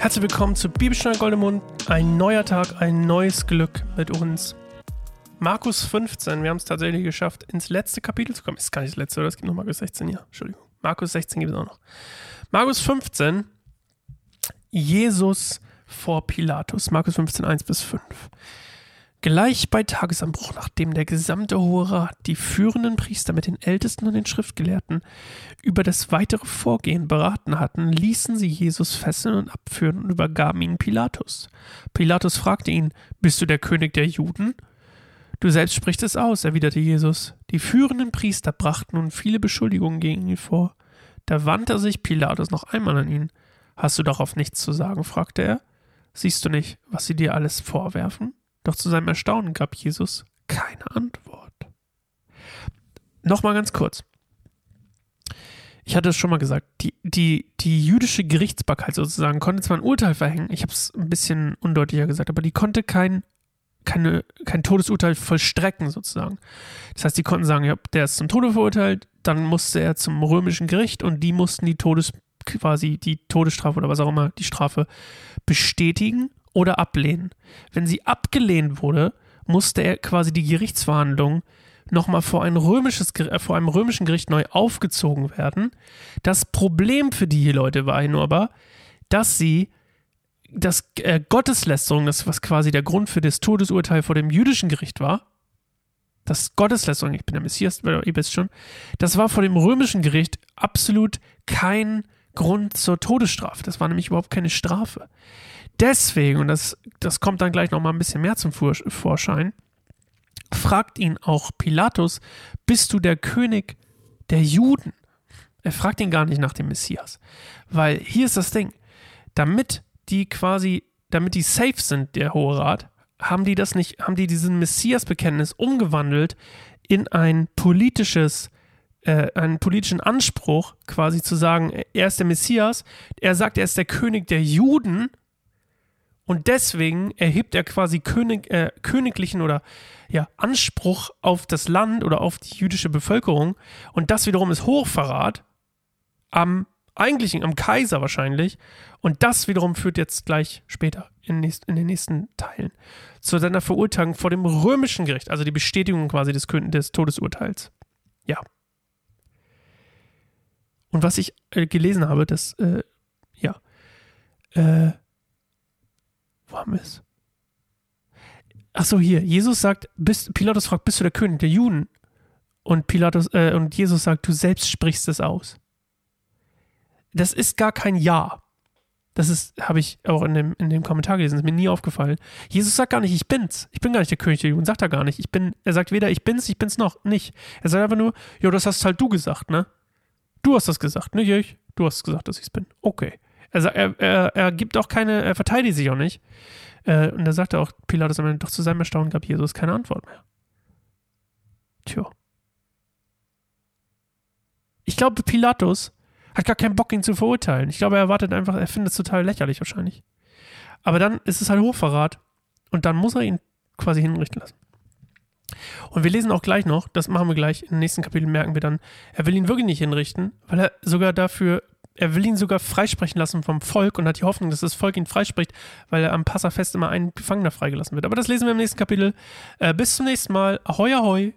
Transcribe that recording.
Herzlich willkommen zu Bibelstunde Goldemund. Ein neuer Tag, ein neues Glück mit uns. Markus 15, wir haben es tatsächlich geschafft, ins letzte Kapitel zu kommen. Ist gar nicht das letzte, oder? Es gibt noch Markus 16, ja. Entschuldigung. Markus 16 gibt es auch noch. Markus 15, Jesus vor Pilatus. Markus 15, 1 bis 5. Gleich bei Tagesanbruch, nachdem der gesamte Hohe Rat, die führenden Priester mit den Ältesten und den Schriftgelehrten über das weitere Vorgehen beraten hatten, ließen sie Jesus fesseln und abführen und übergaben ihn Pilatus. Pilatus fragte ihn, Bist du der König der Juden? Du selbst sprichst es aus, erwiderte Jesus. Die führenden Priester brachten nun viele Beschuldigungen gegen ihn vor. Da wandte sich Pilatus noch einmal an ihn. Hast du darauf nichts zu sagen? fragte er. Siehst du nicht, was sie dir alles vorwerfen? Doch zu seinem Erstaunen gab Jesus keine Antwort. Nochmal ganz kurz. Ich hatte es schon mal gesagt, die, die, die jüdische Gerichtsbarkeit sozusagen konnte zwar ein Urteil verhängen, ich habe es ein bisschen undeutlicher gesagt, aber die konnte kein, keine, kein Todesurteil vollstrecken sozusagen. Das heißt, die konnten sagen, ja, der ist zum Tode verurteilt, dann musste er zum römischen Gericht und die mussten die Todes, quasi die Todesstrafe oder was auch immer, die Strafe bestätigen oder ablehnen. Wenn sie abgelehnt wurde, musste er quasi die Gerichtsverhandlung nochmal vor, ein römisches, äh, vor einem römischen Gericht neu aufgezogen werden. Das Problem für die Leute war nur aber, dass sie das äh, Gotteslästerung, das was quasi der Grund für das Todesurteil vor dem jüdischen Gericht war, das Gotteslästerung, ich bin der Messias, ihr wisst schon, das war vor dem römischen Gericht absolut kein Grund zur Todesstrafe. Das war nämlich überhaupt keine Strafe deswegen, und das, das kommt dann gleich nochmal ein bisschen mehr zum Vorschein, fragt ihn auch Pilatus, bist du der König der Juden? Er fragt ihn gar nicht nach dem Messias. Weil hier ist das Ding, damit die quasi, damit die safe sind, der Hohe Rat, haben die das nicht, haben die diesen Messias-Bekenntnis umgewandelt in ein politisches, äh, einen politischen Anspruch, quasi zu sagen, er ist der Messias, er sagt, er ist der König der Juden, und deswegen erhebt er quasi König, äh, königlichen oder ja, Anspruch auf das Land oder auf die jüdische Bevölkerung. Und das wiederum ist Hochverrat am eigentlichen, am Kaiser wahrscheinlich. Und das wiederum führt jetzt gleich später in, nächst, in den nächsten Teilen zu seiner Verurteilung vor dem römischen Gericht, also die Bestätigung quasi des, des Todesurteils. Ja. Und was ich äh, gelesen habe, das, äh, ja, äh, wir es? Achso, hier. Jesus sagt, bist, Pilatus fragt, bist du der König der Juden? Und Pilatus, äh, und Jesus sagt, du selbst sprichst es aus. Das ist gar kein Ja. Das ist, habe ich auch in dem, in dem Kommentar gelesen, ist mir nie aufgefallen. Jesus sagt gar nicht, ich bin's. Ich bin gar nicht der König der Juden, sagt er gar nicht. Ich bin, er sagt weder, ich bin's, ich bin's noch nicht. Er sagt einfach nur, ja, das hast halt du gesagt, ne? Du hast das gesagt, nicht ich. Du hast gesagt, dass ich's bin. Okay. Er, er, er, er gibt auch keine, er verteidigt sich auch nicht. Äh, und da sagt er auch Pilatus am doch zu seinem Erstaunen gab Jesus keine Antwort mehr. Tja. Ich glaube, Pilatus hat gar keinen Bock, ihn zu verurteilen. Ich glaube, er erwartet einfach, er findet es total lächerlich wahrscheinlich. Aber dann ist es halt Hochverrat und dann muss er ihn quasi hinrichten lassen. Und wir lesen auch gleich noch, das machen wir gleich, im nächsten Kapitel merken wir dann, er will ihn wirklich nicht hinrichten, weil er sogar dafür er will ihn sogar freisprechen lassen vom Volk und hat die Hoffnung, dass das Volk ihn freispricht, weil er am Passafest immer ein Gefangener freigelassen wird. Aber das lesen wir im nächsten Kapitel. Äh, bis zum nächsten Mal. Ahoi, ahoi.